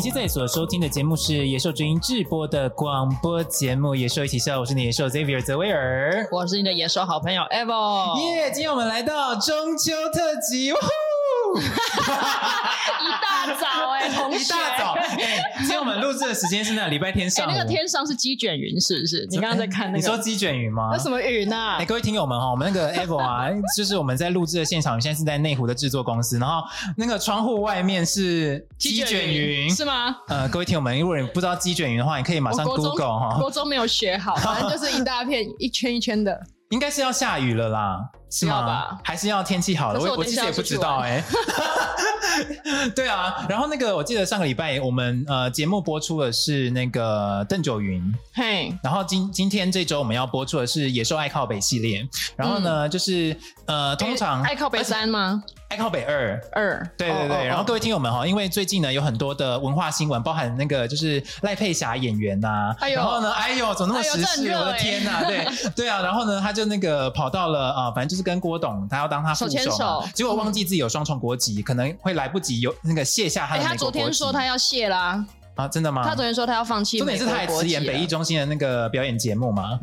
你现在所收听的节目是野兽之音制播的广播节目《野兽一起笑》，我是你的野兽 Xavier 泽威尔，我是你的野兽好朋友 Evo。耶今天我们来到中秋特辑。哇 一大早 哎、欸，同学，一大早 今天我们录制的时间是那礼拜天上午、欸。那个天上是鸡卷云，是不是？你刚刚在看那个？你说鸡卷云吗？那什么云呢、啊？哎、欸，各位听友们哈，我们那个 Evo 啊，就是我们在录制的现场，现在是在内湖的制作公司，然后那个窗户外面是鸡卷云，是吗？呃，各位听友们，如果你不知道鸡卷云的话，你可以马上 Google 哈。国中没有学好，反正就是一大片一圈一圈的。应该是要下雨了啦，是吗？吧？还是要天气好了？我我其实也不知道哎、欸。对啊，然后那个我记得上个礼拜我们呃节目播出的是那个邓九云，嘿，然后今今天这周我们要播出的是野兽爱靠北系列，然后呢、嗯、就是呃通常爱靠北三吗？爱靠北二。二，对对对，然后各位听友们哈，因为最近呢有很多的文化新闻，包含那个就是赖佩霞演员呐，然后呢，哎呦，怎么那么时事？我的天呐，对对啊，然后呢，他就那个跑到了啊，反正就是跟郭董，他要当他副手，结果忘记自己有双重国籍，可能会来不及有那个卸下他的。他昨天说他要卸啦，啊，真的吗？他昨天说他要放弃。重点是他还辞演北艺中心的那个表演节目吗？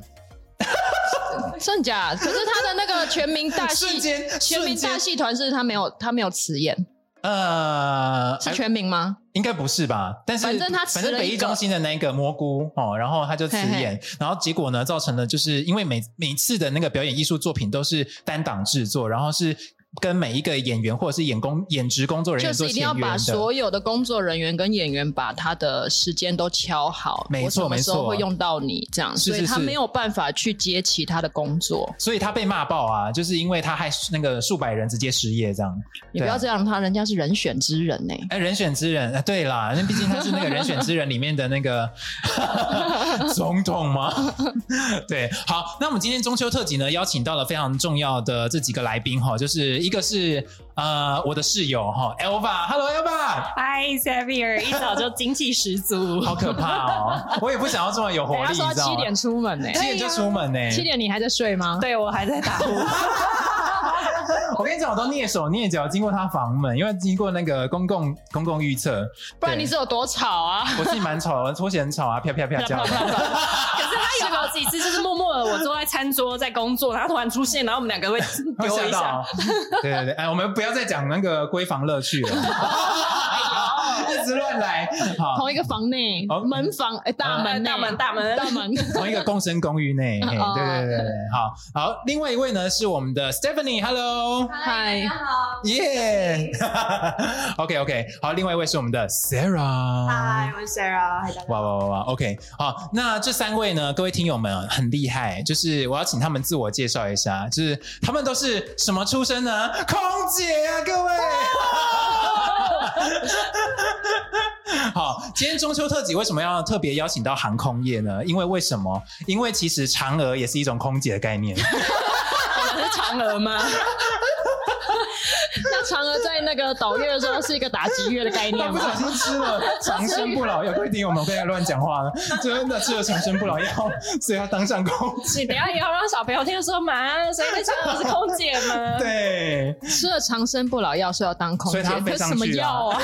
真假？可是他的那个全民大戏，全民大戏团是他没有，他没有辞演。呃，是全名吗？应该不是吧？但是反正他反正北艺中心的那个蘑菇哦，然后他就辞演，嘿嘿然后结果呢，造成了就是因为每每次的那个表演艺术作品都是单档制作，然后是。跟每一个演员或者是演工演职工作人员做，就是一定要把所有的工作人员跟演员把他的时间都敲好，没错没错，会用到你这样，所以他没有办法去接其他的工作，所以他被骂爆啊，就是因为他害那个数百人直接失业这样。你不要这样，他人家是人选之人呢、欸。哎，人选之人，对啦，那毕竟他是那个人选之人里面的那个 总统嘛？对，好，那我们今天中秋特辑呢，邀请到了非常重要的这几个来宾哈，就是。一个是呃我的室友哈，Elva，Hello Elva，Hi Xavier，一早就精气十足，好可怕哦！我也不想要这么有活力，他说七点出门呢，七点就出门呢，七点你还在睡吗？对，我还在打呼。我跟你讲，我都蹑手蹑脚经过他房门，因为经过那个公共公共预测，不然你是有多吵啊？我自己蛮吵的，拖鞋很吵啊，啪啪啪叫。可是他有好几次就是默默的，我坐在餐桌在工作，他突然出现，然后我们两个会丢一下。对对对，哎，我们不要再讲那个闺房乐趣了。乱来，好，同一个房内，门房，哎，大门，大门，大门，大门，同一个共生公寓内，对对对对，好。好。另外一位呢是我们的 Stephanie，Hello，嗨，大家好，耶，OK OK，好，另外一位是我们的 Sarah，嗨，我是 Sarah，嗨，大家好，哇哇哇哇，OK，好，那这三位呢，各位听友们很厉害，就是我要请他们自我介绍一下，就是他们都是什么出身呢？空姐啊，各位。好，今天中秋特辑为什么要特别邀请到航空业呢？因为为什么？因为其实嫦娥也是一种空姐的概念。我们是嫦娥吗？那嫦娥在那个斗月的时候是一个打击月的概念吗？不小心吃了长生不老药，各位听友们不要乱讲话了。真的吃了长生不老药，所以要当上空姐。你等下以后让小朋友听说嘛，所以那嫦娥是空姐吗？对，吃了长生不老药是要当空姐，所以他飞上去了。什么药啊？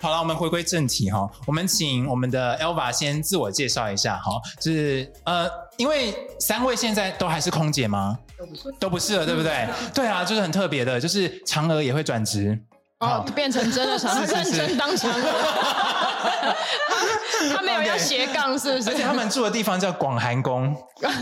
好了，我们回归正题哈，我们请我们的 Elva 先自我介绍一下哈，就是呃，因为三位现在都还是空姐吗？都不是，了，对不对？对啊，就是很特别的，就是嫦娥也会转职。哦，变成真的嫦娥，认真当嫦娥。他没有要斜杠，是不是？而且他们住的地方叫广寒宫。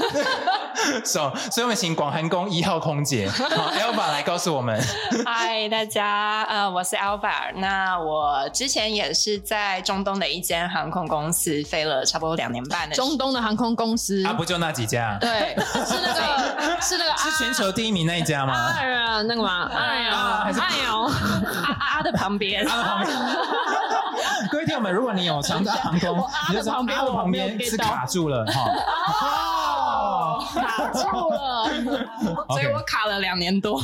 So, 所以我们请广寒宫一号空姐好 Elva 来告诉我们。嗨，大家，呃，我是 Elva。那我之前也是在中东的一间航空公司飞了差不多两年半的。中东的航空公司啊，不就那几家？对，是那个，是那个，是全球第一名那一家吗？哎呀，那个吗？哎呀，还是哎呦。阿的旁边，阿的旁边。各位听友们，如果你有长荣航空，你就从阿的旁边是卡住了哈，卡住了，所以我卡了两年多。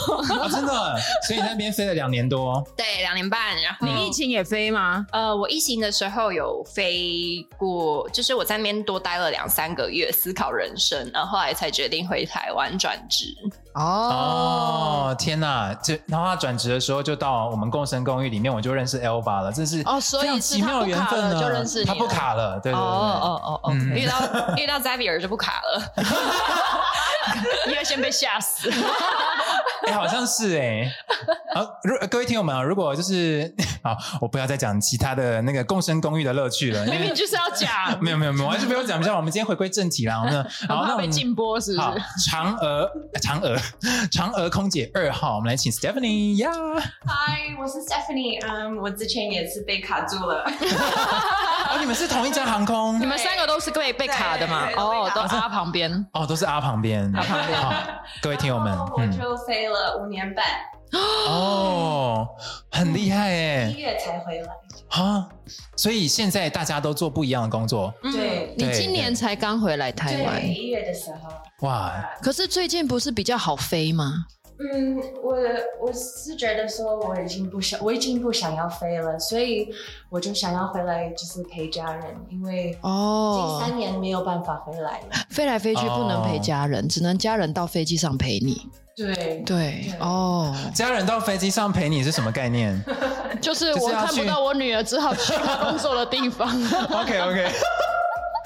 真的，所以你那边飞了两年多？对，两年半。然后你疫情也飞吗？呃，我疫情的时候有飞过，就是我在那边多待了两三个月，思考人生，然后后来才决定回台湾转职。哦哦，天哪！这然后他转职的时候就到我们共生公寓里面，我就认识 Elva 了。这是哦，所以奇妙的缘分呢，就认识你，他不卡了，对对对，哦哦哦哦，遇到遇到 Xavier 就不卡了，因为先被吓死。哎，好像是哎。好，如各位听友们啊，如果就是好，我不要再讲其他的那个共生公寓的乐趣了。明明就是要讲，没有没有没有，还是不用讲。像我们今天回归正题啦，我们 好，那被禁播是不是？嫦娥，嫦娥，嫦娥空姐二号，我们来请 Stephanie 呀。Hi，我是 Stephanie，嗯，我之前也是被卡住了。哦，你们是同一家航空？你们三个都是被被卡的嘛？哦，都是阿旁边。哦，都是阿旁边。阿旁边。各位听友们，我就飞了五年半。哦，很厉害哎！一月才回来啊，所以现在大家都做不一样的工作。对，你今年才刚回来台湾，一月的时候。哇！可是最近不是比较好飞吗？嗯，我我是觉得说我已经不想，我已经不想要飞了，所以我就想要回来，就是陪家人，因为哦，近三年没有办法回来了，飞来飞去不能陪家人，只能家人到飞机上陪你。对对哦，家人到飞机上陪你是什么概念？就是我看不到我女儿，只好去她工作的地方。OK OK。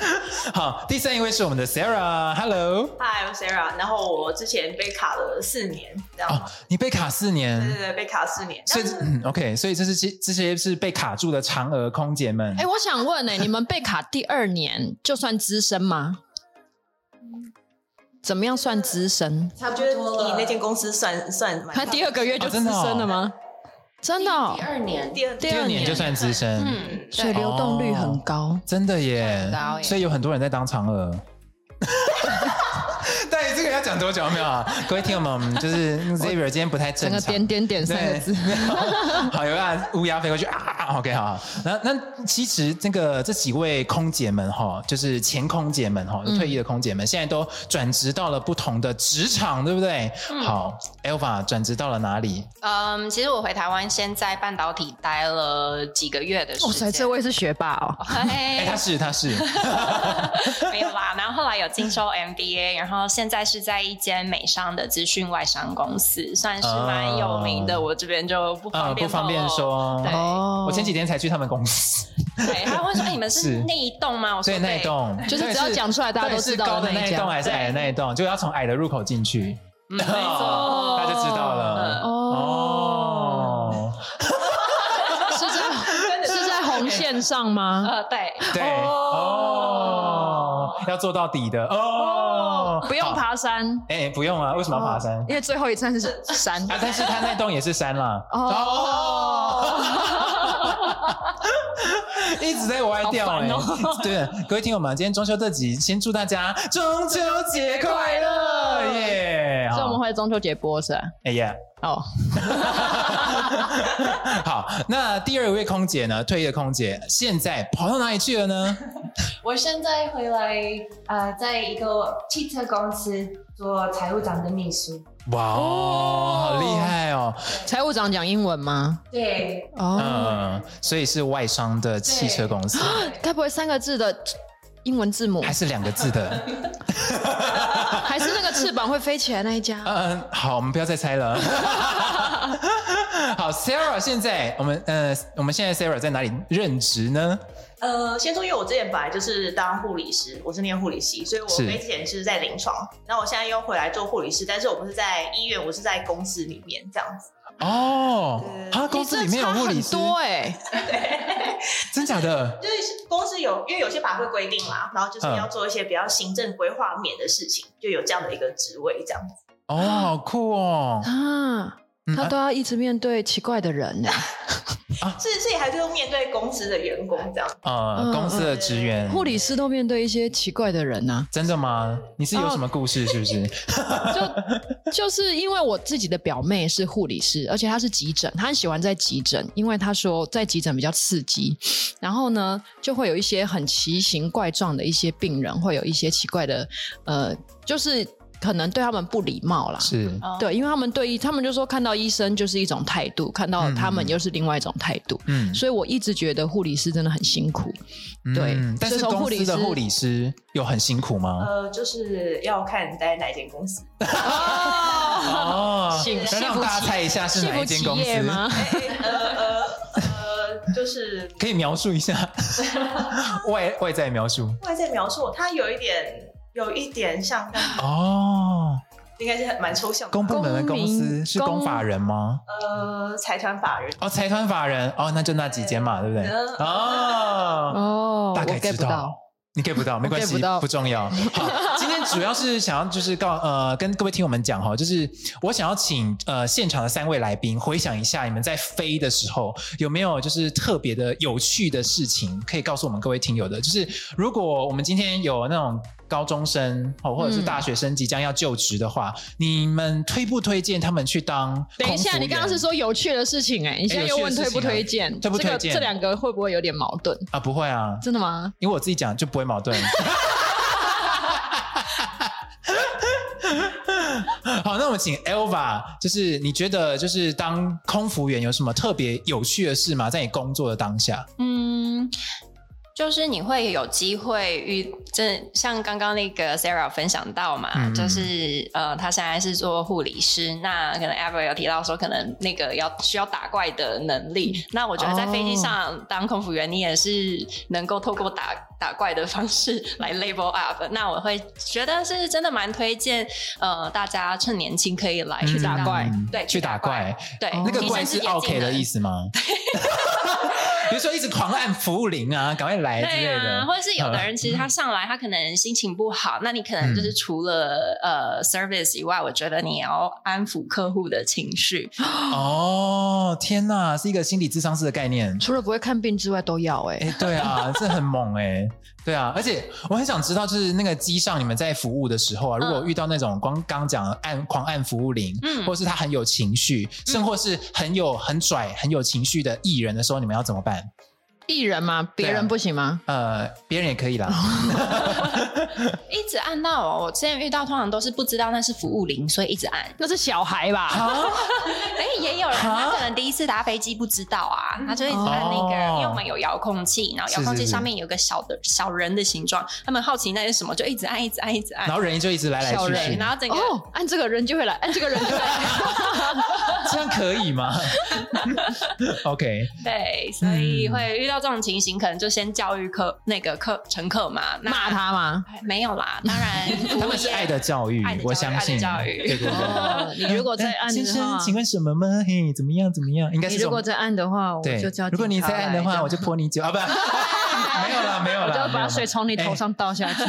好，第三一位是我们的 Sarah，Hello。Hi，我 Sarah。然后我之前被卡了四年，这样。哦，你被卡四年？对对对，被卡四年。所以，嗯，OK，所以这是这这些是被卡住的嫦娥空姐们。哎，我想问呢，你们被卡第二年就算资深吗？怎么样算资深？差不多以那间公司算算。他第二个月就资深了吗？真的，第二年，第二第二年就算资深，嗯，所以流动率很高，真的耶，所以有很多人在当嫦娥。对，这个要讲多久没有啊？各位听友们，就是 Xavier 今天不太正常，个点点点三个字，好，有啊，乌鸦飞过去啊，OK，好，那那其实这个这几位空姐们哈，就是前空姐们哈，退役的空姐们，现在都转职到了不同的职场，对不对？好，Alpha 转职到了哪里？嗯，其实我回台湾先在半导体待了几个月的时间。哇塞，这位是学霸哦，哎，他是他是，没有啦，然后后来有进修 MBA，然后现在是在一间美商的资讯外商公司，算是蛮有名的。我这边就不方便不方便说。对，我前几天才去他们公司。对，他会说：“哎，你们是那一栋吗？”我说：“对，那一栋，就是只要讲出来，大家都知道高的那一栋还是矮的那一栋，就要从矮的入口进去。”没错，大家就知道了。哦，是在 是在红线上吗？呃，对对哦，要做到底的哦，不用爬山。哎，不用啊，为什么要爬山？因为最后一站是 山啊，但是它那栋也是山啦。哦，一直在歪掉哎。对，各位听友们，今天中秋特辑，先祝大家中秋节快乐耶！会中秋节播是吧？哎呀，哦，好，那第二位空姐呢？退役的空姐现在跑到哪里去了呢？我现在回来，呃，在一个汽车公司做财务长的秘书。哇哦，好厉害哦！财务长讲英文吗？对，哦，嗯，所以是外商的汽车公司，该不会三个字的英文字母？还是两个字的？翅膀会飞起来那一家？嗯，好，我们不要再猜了。好，Sarah，现在我们呃，我们现在 Sarah 在哪里任职呢？呃，先说，因为我之前本来就是当护理师，我是念护理系，所以我飞之前是在临床。那我现在又回来做护理师，但是我不是在医院，我是在公司里面这样子。哦，他公司里面有护理师多哎，对，真假的？就是公司有，因为有些法规规定啦，然后就是要做一些比较行政规划面的事情，就有这样的一个职位这样子。哦，好酷哦！啊。他都要一直面对奇怪的人呢，是是，还是要面对公司的员工这样？呃，公司的职员，护理师都面对一些奇怪的人呢？真的吗？你是有什么故事 是不是？就就是因为我自己的表妹是护理师，而且她是急诊，她很喜欢在急诊，因为她说在急诊比较刺激，然后呢就会有一些很奇形怪状的一些病人，会有一些奇怪的呃，就是。可能对他们不礼貌啦，是对，因为他们对医，他们就说看到医生就是一种态度，看到他们又是另外一种态度。嗯，所以我一直觉得护理师真的很辛苦。对，但是公司的护理师有很辛苦吗？呃，就是要看你在哪一间公司。哦，能让大家猜一下是哪一间公司吗？呃呃呃，就是可以描述一下 外外在描述，外在描述，它有一点。有一点像哦，应该是蛮抽象的。公部门的公司是公法人吗？呃，财团法人。哦，财团法人哦，那就那几间嘛，对不对？哦哦，大概知道。你 get 不到，没关系，不重要。好，今天主要是想要就是告呃跟各位听友们讲哈，就是我想要请呃现场的三位来宾回想一下，你们在飞的时候有没有就是特别的有趣的事情可以告诉我们各位听友的？就是如果我们今天有那种高中生哦或者是大学生即将要就职的话，嗯、你们推不推荐他们去当？等一下，你刚刚是说有趣的事情哎、欸，你现在又问推不推荐？推不推荐？这个这两个会不会有点矛盾啊？不会啊，真的吗？因为我自己讲就不会矛盾。好，那我们请 Elva，就是你觉得就是当空服员有什么特别有趣的事吗？在你工作的当下，嗯。就是你会有机会遇，这像刚刚那个 Sarah 分享到嘛，嗯、就是呃，他现在是做护理师，那可能 Ever 有提到说，可能那个要需要打怪的能力。那我觉得在飞机上当空服员，你也是能够透过打打怪的方式 来 level up。那我会觉得是真的蛮推荐，呃，大家趁年轻可以来去打怪，嗯、对，去打怪，对，哦、那个怪是 OK 的意思吗？比如说一直狂按服务铃啊，赶快来之类的。对啊，或者是有的人其实他上来，他可能心情不好，嗯、那你可能就是除了呃 service 以外，我觉得你要安抚客户的情绪。哦，天哪，是一个心理智商式的概念。除了不会看病之外，都要哎、对啊，这很猛哎、欸。对啊，而且我很想知道，就是那个机上你们在服务的时候啊，如果遇到那种光刚讲按狂按服务铃，嗯，或是他很有情绪，甚或是很有很拽、很有情绪的艺人的时候，你们要怎么办？艺人吗？别人不行吗？啊、呃，别人也可以啦。一直按到哦，我之前遇到通常都是不知道那是服务铃，所以一直按。那是小孩吧？哎，也有人他可能第一次搭飞机不知道啊，他就一直按那个，哦、因为我们有遥控器，然后遥控器上面有个小的小人的形状，他们好奇那是什么，就一直按，一直按，一直按，然后人就一直来来去去，然后整个、哦、按这个人就会来，按这个人就会来，这样可以吗？OK，对，所以会遇到。这种情形可能就先教育客那个客乘客嘛，骂他吗？没有啦，当然他们是爱的教育，我相信教育。对对对，你如果在按的话，先生，请问什么吗？嘿，怎么样？怎么样？应该是如果在按的话，我就叫。如果你在按的话，我就泼你酒啊！不，没有了，没有了，我就把水从你头上倒下去。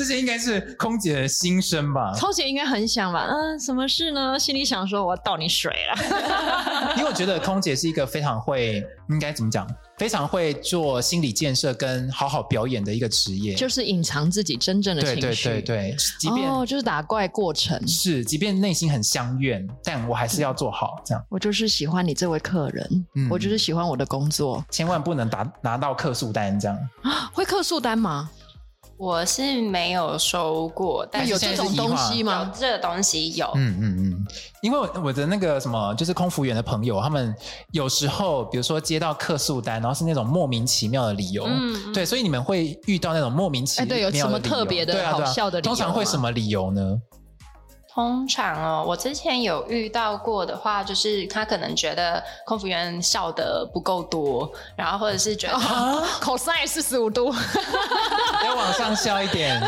这些应该是空姐的心声吧？空姐应该很想吧？嗯，什么事呢？心里想说我要倒你水了。因为我觉得空姐是一个非常会，应该怎么讲？非常会做心理建设跟好好表演的一个职业，就是隐藏自己真正的情绪。对对对对，即便哦，就是打怪过程是，即便内心很相怨，但我还是要做好这样。我就是喜欢你这位客人，嗯，我就是喜欢我的工作，千万不能拿拿到客诉单这样。会客诉单吗？我是没有收过，但有这种东西吗？有这个东西有，嗯嗯嗯，因为我的那个什么，就是空服员的朋友，他们有时候，比如说接到客诉单，然后是那种莫名其妙的理由，嗯，对，所以你们会遇到那种莫名其妙的理由，对，有什么特别的好笑的理由？通常会什么理由呢？通常哦，我之前有遇到过的话，就是他可能觉得空服员笑的不够多，然后或者是觉得 cos 四十五度，要往上笑一点。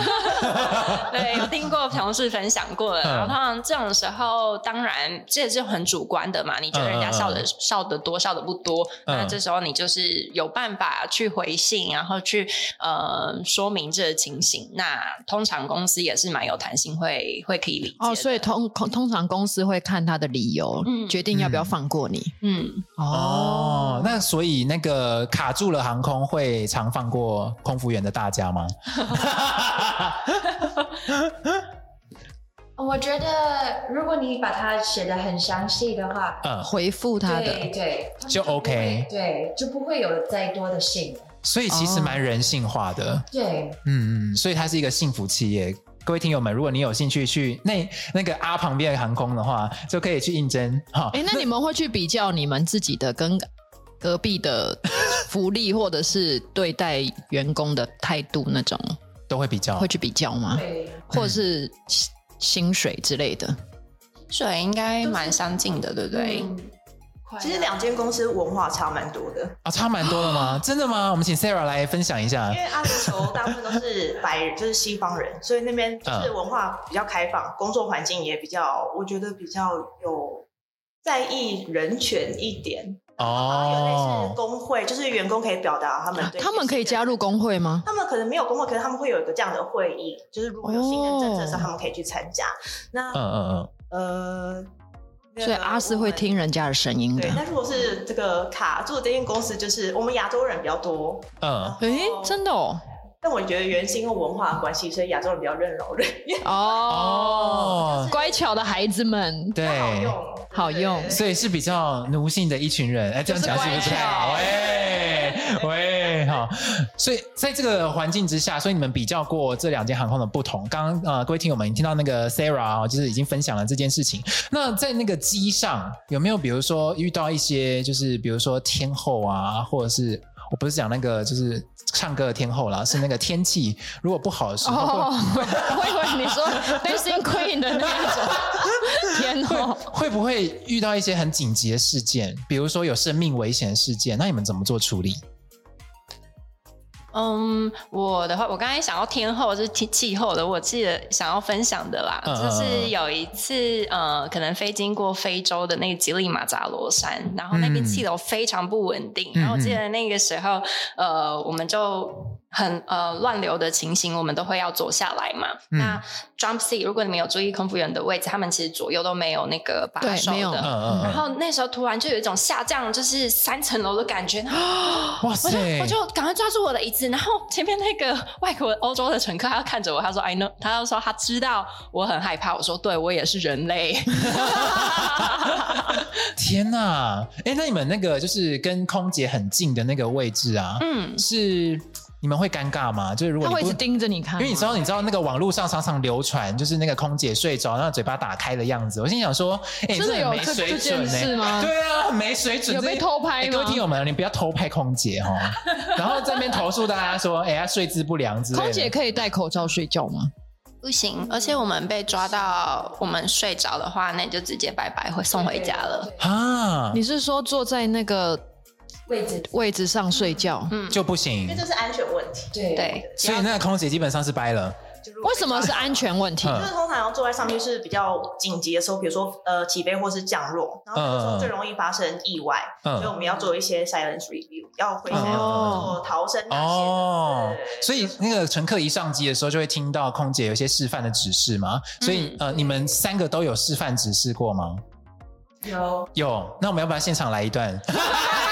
对，有听过同事分享过的。然后通常这种时候，当然这也是很主观的嘛，你觉得人家笑得笑的多，笑的不多，那这时候你就是有办法去回信，然后去呃说明这个情形。那通常公司也是蛮有弹性，会会可以理解。所以通通常公司会看他的理由，嗯、决定要不要放过你。嗯，哦，哦，那所以那个卡住了航空会常放过空服员的大家吗？我觉得如果你把它写的很详细的话，嗯，回复他的，对对，就 OK，对，就不会有再多的信。所以其实蛮人性化的，哦、对，嗯嗯，所以它是一个幸福企业。各位听友们，如果你有兴趣去那那个阿旁边的航空的话，就可以去应征哈。哎、欸，那你们会去比较你们自己的跟隔壁的福利，或者是对待员工的态度那种，都会比较，会去比较吗？对，或者是薪水之类的，水应该蛮相近的，对不对？嗯其实两间公司文化差蛮多的啊，差蛮多的吗？真的吗？我们请 Sarah 来分享一下。因为阿联酋大部分都是白人，就是西方人，所以那边就是文化比较开放，嗯、工作环境也比较，我觉得比较有在意人权一点。哦，有类似工会，就是员工可以表达他们对。他们可以加入工会吗？他们可能没有工会，可是他们会有一个这样的会议，就是如果有新的政策的时候，他们可以去参加。哦、那嗯嗯嗯呃。所以阿四会听人家的声音的。对，那如果是这个卡住的这间公司，就是我们亚洲人比较多。嗯，诶，真的哦。但我觉得原因为文化的关系，所以亚洲人比较任劳任怨。哦，乖巧的孩子们，对，好用，好用，所以是比较奴性的一群人。哎，这样讲是不是不太好？喂 所以在这个环境之下，所以你们比较过这两间航空的不同。刚刚呃，各位听友们，你听到那个 Sarah 就是已经分享了这件事情。那在那个机上有没有，比如说遇到一些，就是比如说天后啊，或者是？我不是讲那个，就是唱歌的天后啦，是那个天气如果不好的时候。哦，我以为你说 Dancing Queen 的那种 天后，会不会遇到一些很紧急的事件，比如说有生命危险的事件，那你们怎么做处理？嗯，我的话，我刚才想要天后是气气候的，我记得想要分享的啦，嗯、就是有一次，呃，可能飞经过非洲的那个吉利马扎罗山，然后那边气流非常不稳定，嗯、然后我记得那个时候，呃，我们就。很呃乱流的情形，我们都会要坐下来嘛。嗯、那 jump seat，如果你们有注意空服员的位置，他们其实左右都没有那个把手的。的然后那时候突然就有一种下降，就是三层楼的感觉。哇塞！我就我就赶快抓住我的椅子，然后前面那个外国欧洲的乘客，他要看着我，他说 I know，他就说他知道我很害怕。我说对，我也是人类。天哪！哎，那你们那个就是跟空姐很近的那个位置啊，嗯，是。你们会尴尬吗？就是如果你他会一直盯着你看，因为你知道，你知道那个网络上常常流传，就是那个空姐睡着，然后嘴巴打开的样子。我心想说，哎、欸，真的有没水准呢？吗对啊，没水准。有被偷拍吗？各位听友们，你不要偷拍空姐哦。然后在那边投诉大家说，哎、欸，她睡姿不良之类的。空姐可以戴口罩睡觉吗？不行，而且我们被抓到我们睡着的话，那你就直接拜拜，会送回家了。啊？你是说坐在那个？位置。位置上睡觉，嗯，就不行，因为这是安全问题。对。对，所以那个空姐基本上是掰了。为什么是安全问题？就是通常要坐在上面是比较紧急的时候，比如说呃起飞或是降落，然后这时候最容易发生意外，嗯、所以我们要做一些 silence review，要回来做逃生那些哦，所以那个乘客一上机的时候就会听到空姐有一些示范的指示嘛，所以、嗯、呃你们三个都有示范指示过吗？有。有，那我们要不要现场来一段？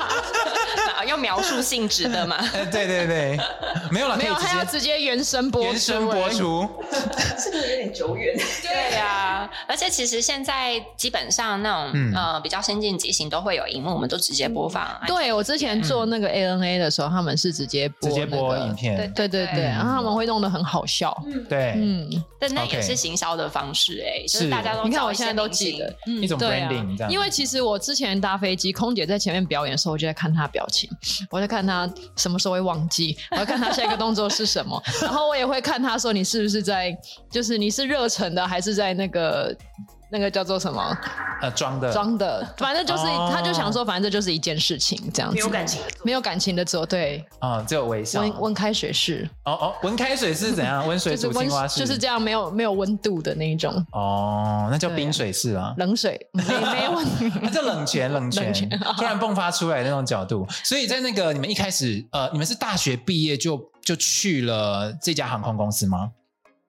描述性质的嘛？对对对，没有了，没有，他要直接原声播出，原声播出，是不是有点久远。对呀，而且其实现在基本上那种呃比较先进机型都会有荧幕，我们都直接播放。对，我之前做那个 ANA 的时候，他们是直接直接播影片，对对对，然后他们会弄得很好笑。对，嗯，但那也是行销的方式哎，就是。大家都你看我现在都记得一种 branding 这样。因为其实我之前搭飞机，空姐在前面表演的时候，我就在看她表情。我在看他什么时候会忘记，我要看他下一个动作是什么，然后我也会看他说，你是不是在，就是你是热忱的还是在那个。那个叫做什么？呃，装的，装的，反正就是，他就想说，反正这就是一件事情，这样子，没有感情，没有感情的做，对，啊，只有微笑。温温开水式，哦哦，温开水是怎样？温水煮青蛙式，就是这样，没有没有温度的那一种。哦，那叫冰水式啊，冷水，没没温度，那叫冷泉，冷 泉，突然迸发出来的那种角度。所以在那个你们一开始，呃，你们是大学毕业就就去了这家航空公司吗？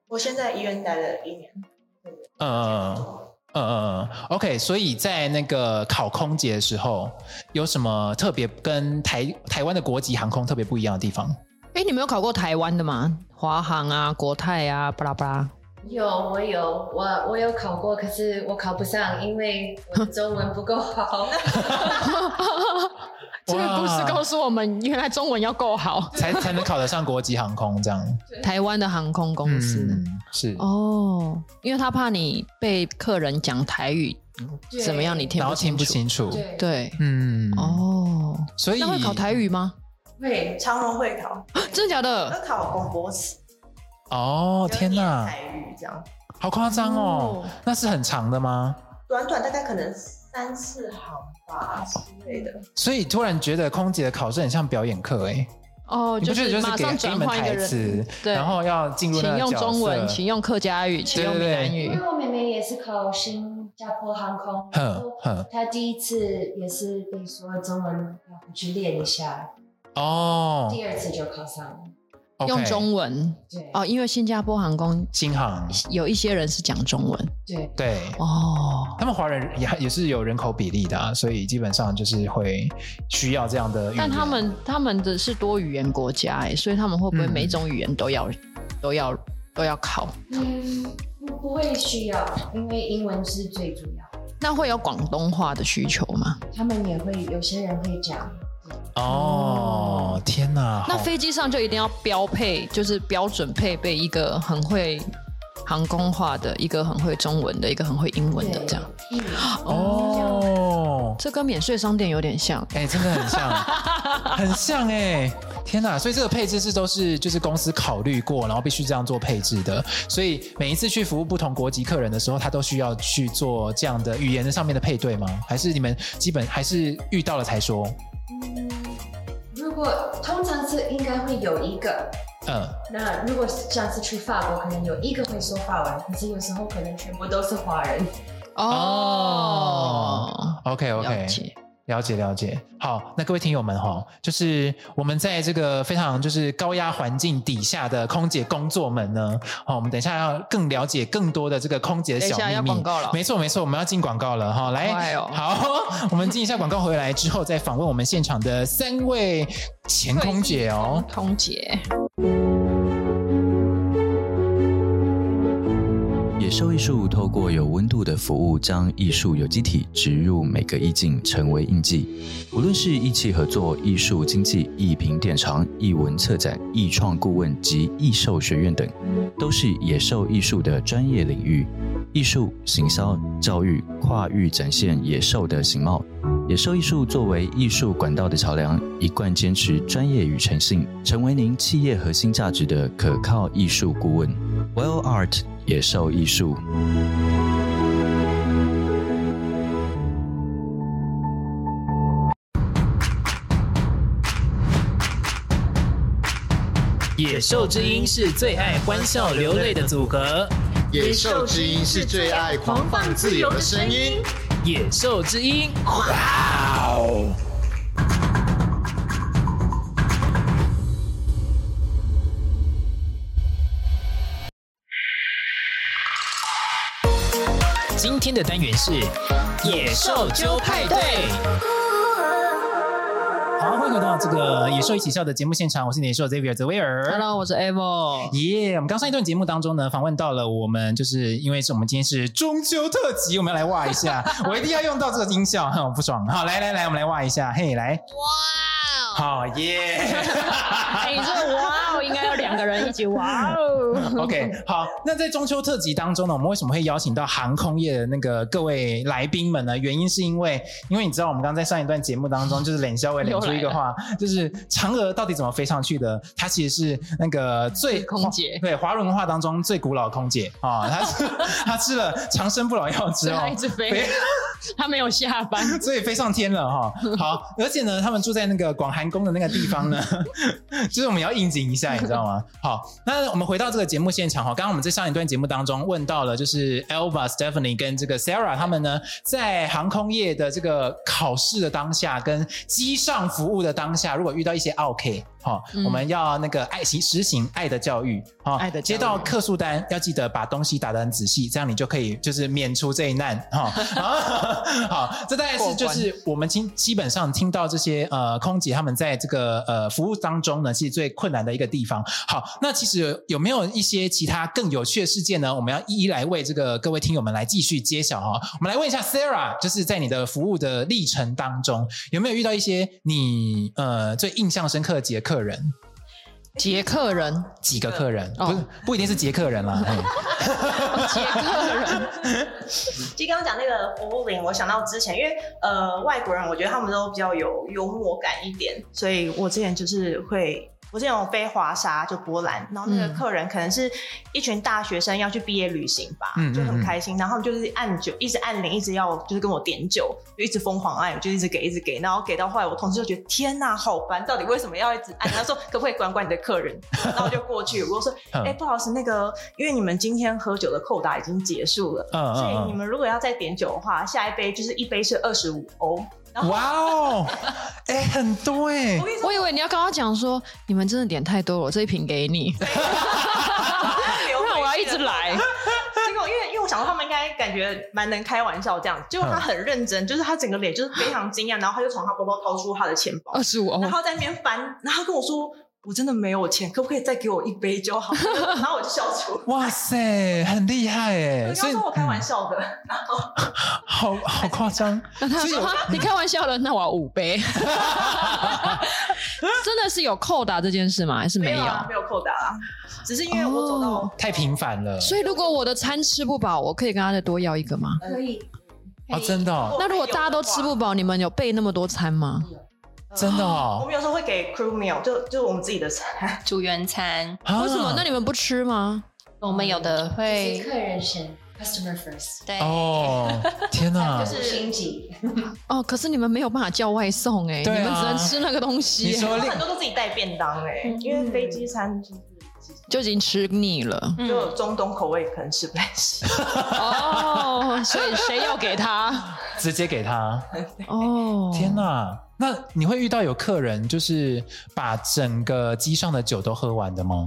我现在医院待了一年。嗯。嗯嗯嗯，OK，所以在那个考空姐的时候，有什么特别跟台台湾的国籍航空特别不一样的地方？哎、你没有考过台湾的吗？华航啊，国泰啊，巴拉巴拉。有，我有，我我有考过，可是我考不上，因为我中文不够好。这个故事告诉我们，原来中文要够好，才才能考得上国际航空这样。台湾的航空公司、嗯、是哦，因为他怕你被客人讲台语怎么样，你听不听不清楚？对，对嗯，哦，所以那会考台语吗？会，长荣会考，真的假的？要考广播词。哦，天哪！台语这样，好夸张哦！那是很长的吗？短短大概可能。三四行吧之类的，所以突然觉得空姐的考试很像表演课哎。哦，就是马上转换一个人，对，然后要进入那个角色。请用中文，请用客家语，请用闽南语。因为我妹妹也是考新加坡航空，她第一次也是被说中文要回去练一下，哦，第二次就考上了。用中文，对哦，因为新加坡航空新航有一些人是讲中文，对对哦，他们华人也也是有人口比例的啊，所以基本上就是会需要这样的语言。但他们他们的是多语言国家哎，所以他们会不会每种语言都要、嗯、都要都要考？嗯，不会需要，因为英文是最主要。那会有广东话的需求吗？他们也会，有些人会讲。哦，天哪！那飞机上就一定要标配，就是标准配备一个很会航空化的，一个很会中文的，一个很会英文的，这样。哦，这跟免税商店有点像，哎，真的很像，很像哎！天哪！所以这个配置是都是就是公司考虑过，然后必须这样做配置的。所以每一次去服务不同国籍客人的时候，他都需要去做这样的语言的上面的配对吗？还是你们基本还是遇到了才说？嗯，如果通常是应该会有一个，嗯，那如果下次去法国，可能有一个会说法文，可是有时候可能全部都是华人。哦，OK OK。了解了解，好，那各位听友们哈，就是我们在这个非常就是高压环境底下的空姐工作们呢，好，我们等一下要更了解更多的这个空姐的小秘密。广告了，没错没错，我们要进广告了哈，来，哦、好，我们进一下广告回来之后再访问我们现场的三位前空姐哦，空姐。野兽艺术透过有温度的服务，将艺术有机体植入每个意境，成为印记。无论是艺企合作、艺术经济、艺品典藏、艺文策展、艺创顾问及艺兽学院等，都是野兽艺术的专业领域。艺术、行销、教育，跨域展现野兽的形貌。野兽艺术作为艺术管道的桥梁，一贯坚持专业与诚信，成为您企业核心价值的可靠艺术顾问。Well Art。野兽艺术，野野兽之音是最爱欢笑流泪的组合，野兽之音是最爱狂放自由的声音，野兽之音，哇哦！今天的单元是野兽揪派对。好，欢迎回到这个野兽一起笑的节目现场，我是野兽 Xavier 泽威尔。Hello，我是 Avo。耶，我们刚上一段节目当中呢，访问到了我们，就是因为是我们今天是中秋特辑，我们要来哇一下，我一定要用到这个音效，很不爽。好，来来来，我们来哇一下，嘿，来，哇，好耶，你这哇哦，应该哇哦。OK，好，那在中秋特辑当中呢，我们为什么会邀请到航空业的那个各位来宾们呢？原因是因为，因为你知道我们刚刚在上一段节目当中，就是冷笑伟冷出一个话，就是嫦娥到底怎么飞上去的？它其实是那个最 空姐，对，华人文化当中最古老的空姐啊，她是她吃了长生不老药之后一直飞，她没有下班，所以飞上天了哈。好，而且呢，他们住在那个广寒宫的那个地方呢，就是我们要应景一下，你知道吗？好，那我们回到这个节目现场哈，刚刚我们在上一段节目当中问到了，就是 Elva、Stephanie 跟这个 Sarah 他们呢，在航空业的这个考试的当下，跟机上服务的当下，如果遇到一些 OK。好，我们要那个爱行实行爱的教育，好，爱的接到客诉单要记得把东西打得很仔细，这样你就可以就是免除这一难，哈，好，这大概是就是我们听基本上听到这些呃空姐他们在这个呃服务当中呢，其实最困难的一个地方。好，那其实有没有一些其他更有趣的事件呢？我们要一一来为这个各位听友们来继续揭晓哈。我们来问一下 Sarah，就是在你的服务的历程当中，有没有遇到一些你呃最印象深刻的几个客人，捷客人，几个客人，不是不一定是捷客人啦。捷客人，其实刚刚讲那个服务铃，我想到之前，因为呃外国人，我觉得他们都比较有幽默感一点，所以我之前就是会。我是那种飞华沙，就波兰，然后那个客人可能是一群大学生要去毕业旅行吧，嗯、就很开心，然后就是按酒，一直按铃，一直要就是跟我点酒，就一直疯狂按，就一直给，一直给，然后给到后来，我同事就觉得天哪，好烦，到底为什么要一直按？他说可不可以管管你的客人？然后我就过去，我说哎、欸，不好意思，那个因为你们今天喝酒的扣打已经结束了，嗯、所以你们如果要再点酒的话，下一杯就是一杯是二十五欧。哇哦，哎、欸，很多哎！我以为你要跟他讲说，你们真的点太多了，我这一瓶给你。那我要一直来。结果因为因为我想说他们应该感觉蛮能开玩笑这样，结果他很认真，就是他整个脸就是非常惊讶，然后他就从他包包掏出他的钱包，二十五欧，然后在那边翻，然后跟我说。我真的没有钱，可不可以再给我一杯就好？然后我就笑出来。哇塞，很厉害哎！所以说我开玩笑的，然后 好好夸张。那 他说你开玩笑的，那我要五杯。真的是有扣打这件事吗？还是没有？没有扣打啊，只是因为我走到太频繁了。所以如果我的餐吃不饱，我可以跟他再多要一个吗？可以。啊，真的？那如果大家都吃不饱，你们有备那么多餐吗？真的哦，我们有时候会给 crew meal，就就是我们自己的餐，组员餐。为什么？那你们不吃吗？我们有的会客人先，customer first。对哦，天哪，就是心急。哦，可是你们没有办法叫外送哎，你们只能吃那个东西。你说很多都自己带便当哎，因为飞机餐就是就已经吃腻了，就中东口味可能吃不来吃。哦，所以谁要给他？直接给他。哦，天哪。那你会遇到有客人就是把整个机上的酒都喝完的吗？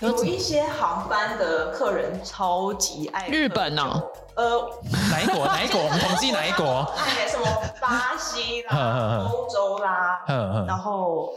有一些航班的客人超级爱日本呢、哦，呃，哪一国？哪一国？我们统计哪一国？什么巴西啦，欧洲啦，然后。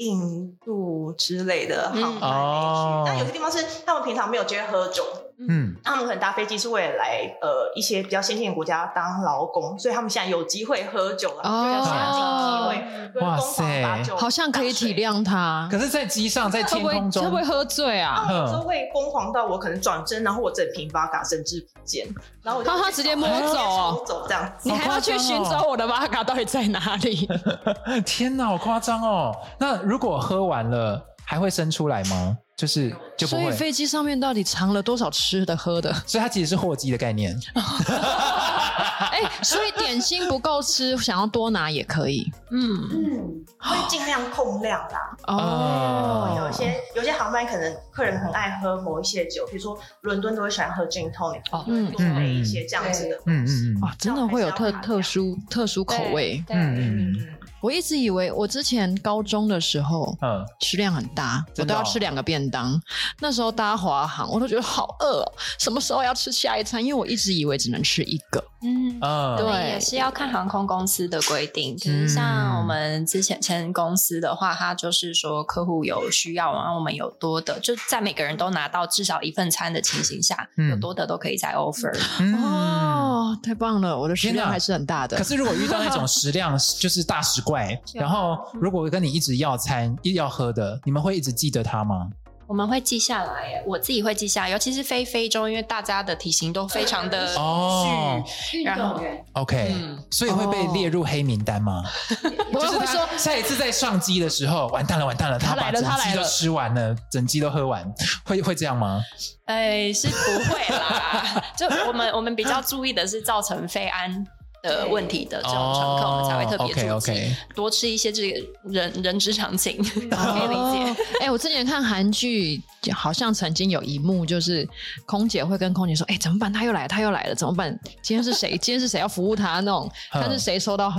印度之类的航班那但有些地方是他们平常没有机会喝酒，嗯，他们可能搭飞机是为了来呃一些比较先进的国家当劳工，所以他们现在有机会喝酒了，哦、就要现在机会，哇塞，好像可以体谅他。可是，在机上，在天空中会不会喝醉啊？他们有时候会疯狂到我可能转身，然后我整瓶巴卡甚至不见，然后我就他直接摸走哦，走这样，你还要去寻找我的巴卡到底在哪里？天哪，好夸张哦！那。如果喝完了还会生出来吗？就是就不会。所以飞机上面到底藏了多少吃的喝的？所以它其实是货机的概念。哎、欸，所以点心不够吃，想要多拿也可以。嗯嗯，会尽量控量啦。哦，有些有些航班可能客人很爱喝某一些酒，比如说伦敦都会喜欢喝 gin tonic，哦，嗯，多备一些这样子的。嗯嗯嗯，啊，真的会有特特殊特殊口味。嗯嗯嗯。我一直以为我之前高中的时候，嗯，食量很大，我都要吃两个便当。那时候搭华航，我都觉得好饿哦，什么时候要吃下一餐？因为我一直以为只能吃一个。嗯，对，也是要看航空公司的规定。其实像我们之前前公司的话，它就是说客户有需要，然后我们有多的，就在每个人都拿到至少一份餐的情形下，有多的都可以再 offer。哦，太棒了，我的食量还是很大的。可是如果遇到那种 食量就是大食。怪，然后如果跟你一直要餐、一要喝的，你们会一直记得他吗？我们会记下来，我自己会记下来，尤其是飞非洲，因为大家的体型都非常的哦，然后 OK，所以会被列入黑名单吗？我会说下一次在上机的时候，完蛋了，完蛋了，他把整机都吃完了，整机都喝完，会会这样吗？哎，是不会啦，就我们我们比较注意的是造成飞安。的问题的这种乘客，我们才会特别注意，oh, okay, okay. 多吃一些这个人人之常情，可以理解。哎、欸，我之前看韩剧，好像曾经有一幕，就是空姐会跟空姐说：“哎、欸，怎么办？他又来了，他又来了，怎么办？今天是谁？今天是谁要服务他？那种，但是谁抽到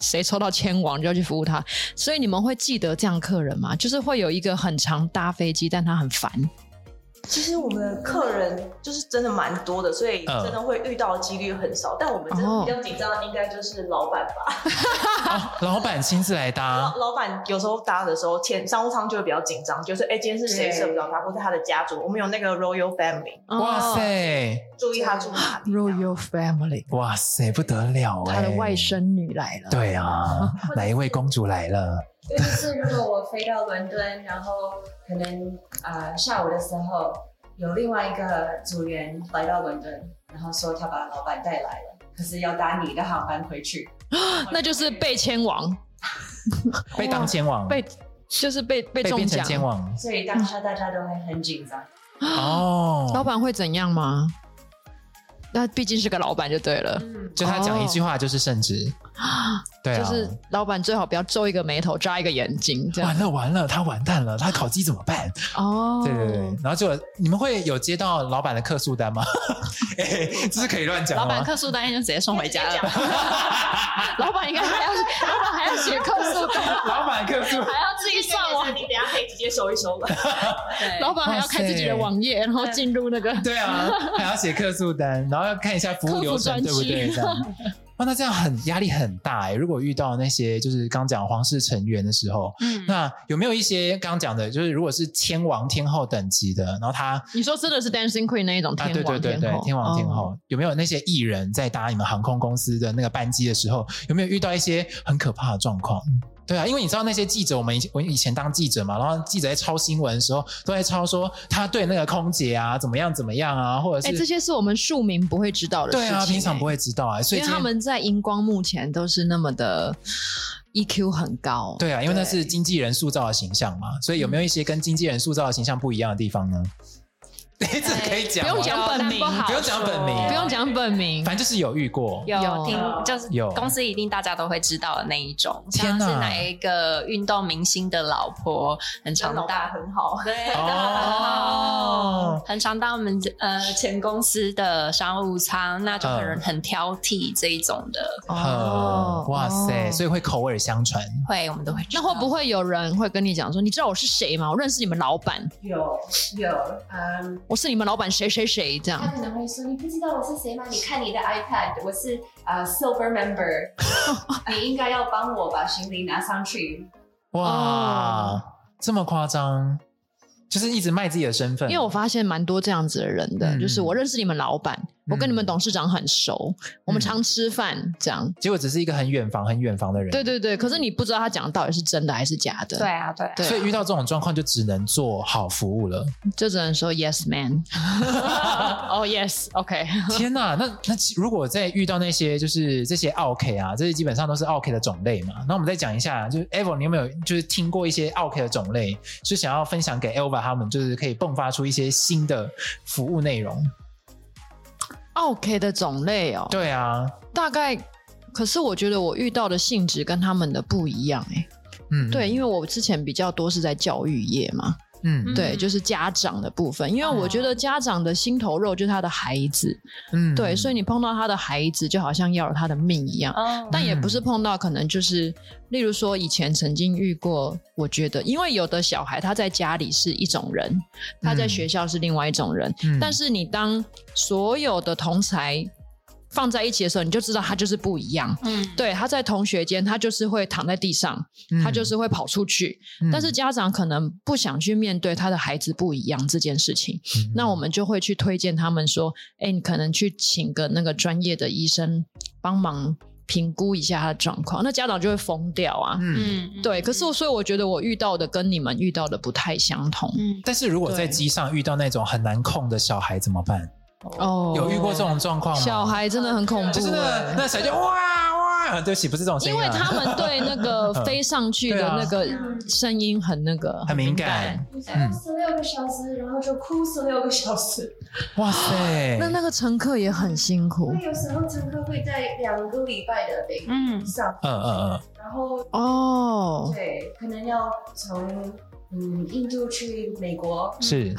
谁抽到签王就要去服务他。所以你们会记得这样客人吗？就是会有一个很常搭飞机，但他很烦。”其实我们的客人就是真的蛮多的，所以真的会遇到的几率很少。但我们真的比较紧张的应该就是老板吧。老板亲自来搭。老板有时候搭的时候，前商务舱就会比较紧张，就是哎，今天是谁舍不得他，或是他的家族。我们有那个 Royal Family。哇塞！注意他住哪里。Royal Family。哇塞，不得了哎！他的外甥女来了。对啊，哪一位公主来了？就是如果我飞到伦敦，然后可能啊、呃、下午的时候有另外一个组员来到伦敦，然后说他把老板带来了，可是要搭你的航班回去，那就是被签王，被当签王，被就是被被中奖签王，所以当下大家都会很紧张。哦，老板会怎样吗？那毕竟是个老板就对了，就他讲一句话就是圣旨。对啊，就是老板最好不要皱一个眉头，眨一个眼睛，这样。完了完了，他完蛋了，他烤鸡怎么办？哦，对对对，然后就你们会有接到老板的客诉单吗？哎，这是可以乱讲。老板客诉单就直接送回家了。老板应该还要，老板还要写客诉单。老板客诉还要自己上网，你等下可以直接收一收了。对，老板还要看自己的网页，然后进入那个。对啊，还要写客诉单，然后要看一下服务流程，对不对？这样。哇，那这样很压力很大哎！如果遇到那些就是刚讲皇室成员的时候，嗯，那有没有一些刚刚讲的，就是如果是天王天后等级的，然后他你说真的是 Dancing Queen 那一种天王天后，啊、对对对对，天王天后，哦、有没有那些艺人在搭你们航空公司的那个班机的时候，有没有遇到一些很可怕的状况？对啊，因为你知道那些记者，我们以前我以前当记者嘛，然后记者在抄新闻的时候，都在抄说他对那个空姐啊怎么样怎么样啊，或者是哎，这些是我们庶民不会知道的事情。对啊，平常不会知道啊，所以因为他们在荧光幕前都是那么的 EQ 很高。对啊，因为那是经纪人塑造的形象嘛，所以有没有一些跟经纪人塑造的形象不一样的地方呢？这可以讲，不用讲本名，不用讲本名，不用讲本名，反正就是有遇过，有听，就是有。公司一定大家都会知道的那一种，像是哪一个运动明星的老婆很常大很好，对，哦，很常搭我们呃前公司的商务舱，那就很很挑剔这一种的，哦，哇塞，所以会口耳相传，会，我们都会。那会不会有人会跟你讲说，你知道我是谁吗？我认识你们老板，有有，嗯。我是你们老板谁谁谁这样。他可能会说：“你不知道我是谁吗？你看你的 iPad，我是啊、uh, Silver Member，你应该要帮我把行李拿上去。”哇，这么夸张。就是一直卖自己的身份，因为我发现蛮多这样子的人的，嗯、就是我认识你们老板，嗯、我跟你们董事长很熟，嗯、我们常吃饭这样，结果只是一个很远房、很远房的人。对对对，可是你不知道他讲的到底是真的还是假的。对啊，对啊。对啊，所以遇到这种状况就只能做好服务了，就只能说 yes man。哦、oh, yes，OK、天哪，那那如果在遇到那些就是这些 OK 啊，这些基本上都是 OK 的种类嘛。那我们再讲一下，就是 Eva，你有没有就是听过一些 OK 的种类，是想要分享给 Elva？他们就是可以迸发出一些新的服务内容。OK 的种类哦。对啊，大概。可是我觉得我遇到的性质跟他们的不一样哎。嗯，对，因为我之前比较多是在教育业嘛。嗯，对，就是家长的部分，因为我觉得家长的心头肉就是他的孩子，嗯，对，所以你碰到他的孩子，就好像要了他的命一样。哦，但也不是碰到，可能就是，例如说以前曾经遇过，我觉得，因为有的小孩他在家里是一种人，他在学校是另外一种人，嗯，但是你当所有的同侪。放在一起的时候，你就知道他就是不一样。嗯，对，他在同学间，他就是会躺在地上，嗯、他就是会跑出去。嗯、但是家长可能不想去面对他的孩子不一样这件事情，嗯、那我们就会去推荐他们说：“哎，你可能去请个那个专业的医生帮忙评估一下他的状况。”那家长就会疯掉啊。嗯，对。可是所以我觉得我遇到的跟你们遇到的不太相同。嗯，但是如果在机上遇到那种很难控的小孩怎么办？哦，有遇过这种状况吗？小孩真的很恐怖，就是那那谁就哇哇，对不起，不是这种声音，因为他们对那个 飞上去的那个声音很那个很敏感，嗯，十六个小时，然后就哭十六个小时，哇塞，那那个乘客也很辛苦，有时候乘客会在两个礼拜的飞机上，嗯嗯嗯，然后哦，对，可能要从。嗯，印度去美国。是。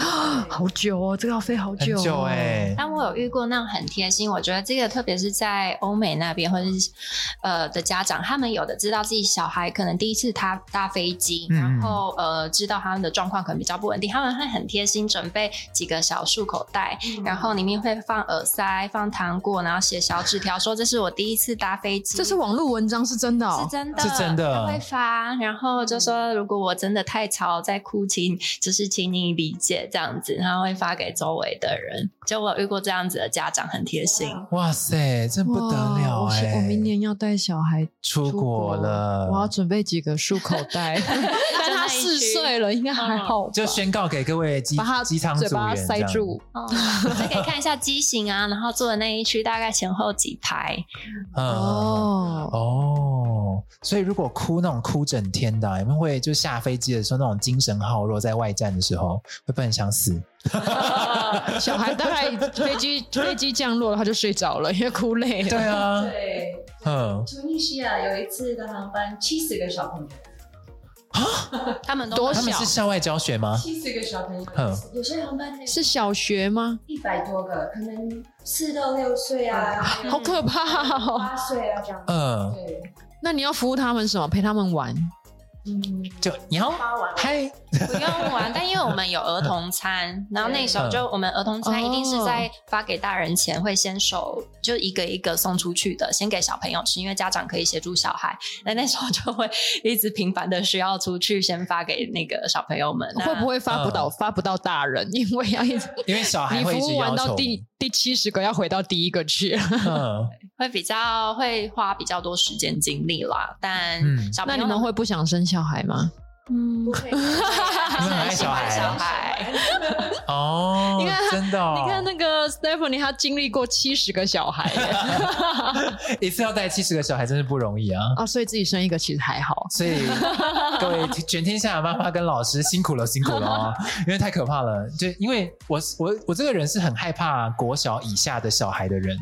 好久哦，这个要飞好久，久哎。但我有遇过那种很贴心，我觉得这个特别是在欧美那边或者是呃的家长，他们有的知道自己小孩可能第一次他搭飞机，然后呃知道他们的状况可能比较不稳定，他们会很贴心准备几个小漱口袋，然后里面会放耳塞、放糖果，然后写小纸条说这是我第一次搭飞机。这是网络文章是真的，是真的，是真的，会发，然后就说如果我真的太吵。在哭泣，就是请你理解这样子，然后会发给周围的人。就我遇过这样子的家长，很贴心。哇塞，这不得了哎！我明年要带小孩出国了，我要准备几个束口袋。但他四岁了，应该还好。就宣告给各位机机舱组员塞住。哦，可以看一下机型啊，然后坐的那一区大概前后几排。哦哦，所以如果哭那种哭整天的，你们会就下飞机的时候那种精神耗弱，在外站的时候会不会很想死？小孩大概飞机 飞机降落了，他就睡着了，因为哭累了。对啊，对，嗯。突尼西亚有一次的航班，七十个小朋友。啊，他们多小？他们是校外教学吗？七十个小朋友，嗯，有些航班是小学吗？一百多个，可能四到六岁啊，好可怕哦，八岁啊这样。嗯，对。那你要服务他们什么？陪他们玩？嗯，就你要嗨，不用玩，但因为我们有儿童餐，然后那时候就我们儿童餐一定是在发给大人前会先手就一个一个送出去的，先给小朋友吃，因为家长可以协助小孩。那那时候就会一直频繁的需要出去先发给那个小朋友们，会不会发不到发不到大人？因为要一直因为小孩你服务完到。第第七十个要回到第一个去，嗯，会比较会花比较多时间精力啦。但小朋友，那你们会不想生小小孩吗？嗯，不会，你很爱小孩。哦，你看真的，你看那个 Stephanie，他经历过七十个小孩，一次要带七十个小孩，真是不容易啊！啊，所以自己生一个其实还好。所以各位全天下的妈妈跟老师辛苦了，辛苦了啊！因为太可怕了，就因为我我我这个人是很害怕国小以下的小孩的人，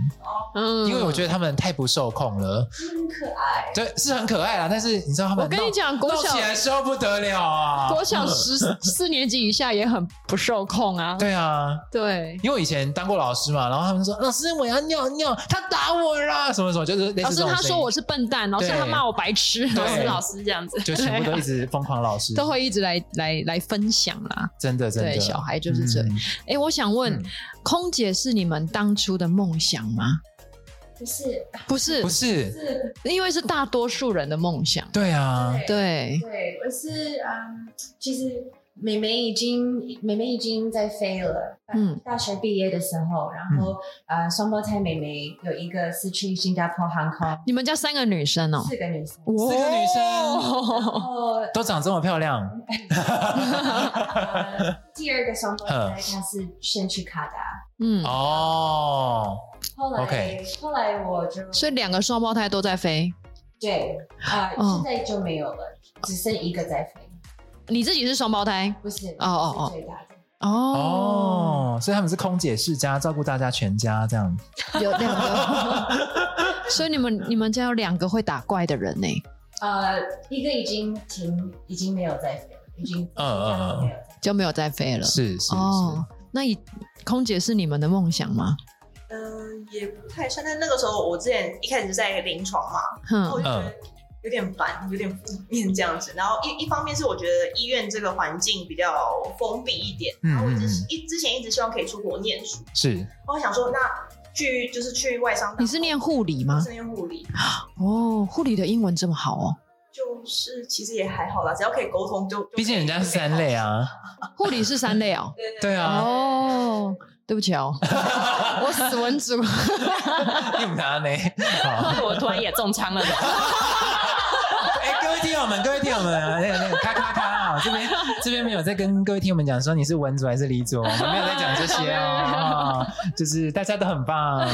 嗯，因为我觉得他们太不受控了，很可爱，对，是很可爱啦。但是你知道他们，我跟你讲，国小起来时候不得了啊！国小十四年级以下也很不受控。啊，对啊，对，因为我以前当过老师嘛，然后他们说老师我要尿尿，他打我啦，什么什么，就是老师他说我是笨蛋，老师他骂我白痴，老师老师这样子，就全部都一直疯狂老师，都会一直来来来分享啦，真的真的，对，小孩就是这样。哎，我想问，空姐是你们当初的梦想吗？不是，不是，不是，是。因为是大多数人的梦想。对啊，对。对，我是嗯，其实。妹妹已经，妹妹已经在飞了。嗯，大学毕业的时候，然后呃，双胞胎妹妹有一个是去新加坡航空。你们家三个女生哦？四个女生，四个女生，都长这么漂亮。第二个双胞胎她是先去卡达。嗯哦。后来，后来我就所以两个双胞胎都在飞。对啊，现在就没有了，只剩一个在飞。你自己是双胞胎？不是，哦哦哦，最大的哦，所以他们是空姐世家，照顾大家全家这样。有两个，所以你们你们家有两个会打怪的人呢？呃，一个已经停，已经没有在飞了，已经嗯嗯嗯，就没有再飞了。是是哦，那以空姐是你们的梦想吗？嗯，也不太算。但那个时候我之前一开始在临床嘛，嗯，我就觉得有点烦，有点负面这样子。然后一一方面是我觉得医院这个环境比较封闭一点，然后我一直一之前一直希望可以出国念书，是。我想说，那去就是去外商。你是念护理吗？是念护理。哦，护理的英文这么好哦。就是其实也还好啦，只要可以沟通就。毕竟人家是三类啊，护理是三类哦。对对对啊。哦。对不起哦，我死文组，用他呢？我突然也中枪了的。哎，各位听友们，各位听友们，那个那个咔咔咔啊，这边这边没有在跟各位听友们讲说你是文组还是理组，我们没有在讲这些哦。就是大家都很棒，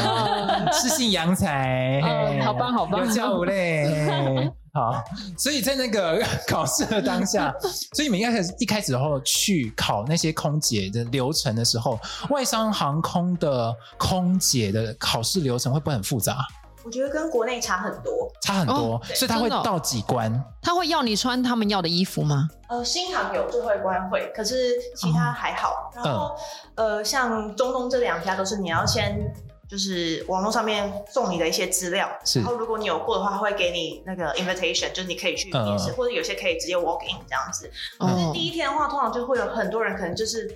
是姓杨才，好棒好棒，有教无类。好，所以在那个考试的当下，所以你们一开始一开始的时候去考那些空姐的流程的时候，外商航空的空姐的考试流程会不会很复杂？我觉得跟国内差很多，差很多，哦、所以他会到几关？他会要你穿他们要的衣服吗？呃，新航有最后一关会，可是其他还好。哦、然后、嗯、呃，像中东这两家都是你要先。就是网络上面送你的一些资料，然后如果你有过的话，会给你那个 invitation，就是你可以去面试，或者有些可以直接 walk in 这样子。可是第一天的话，通常就会有很多人，可能就是。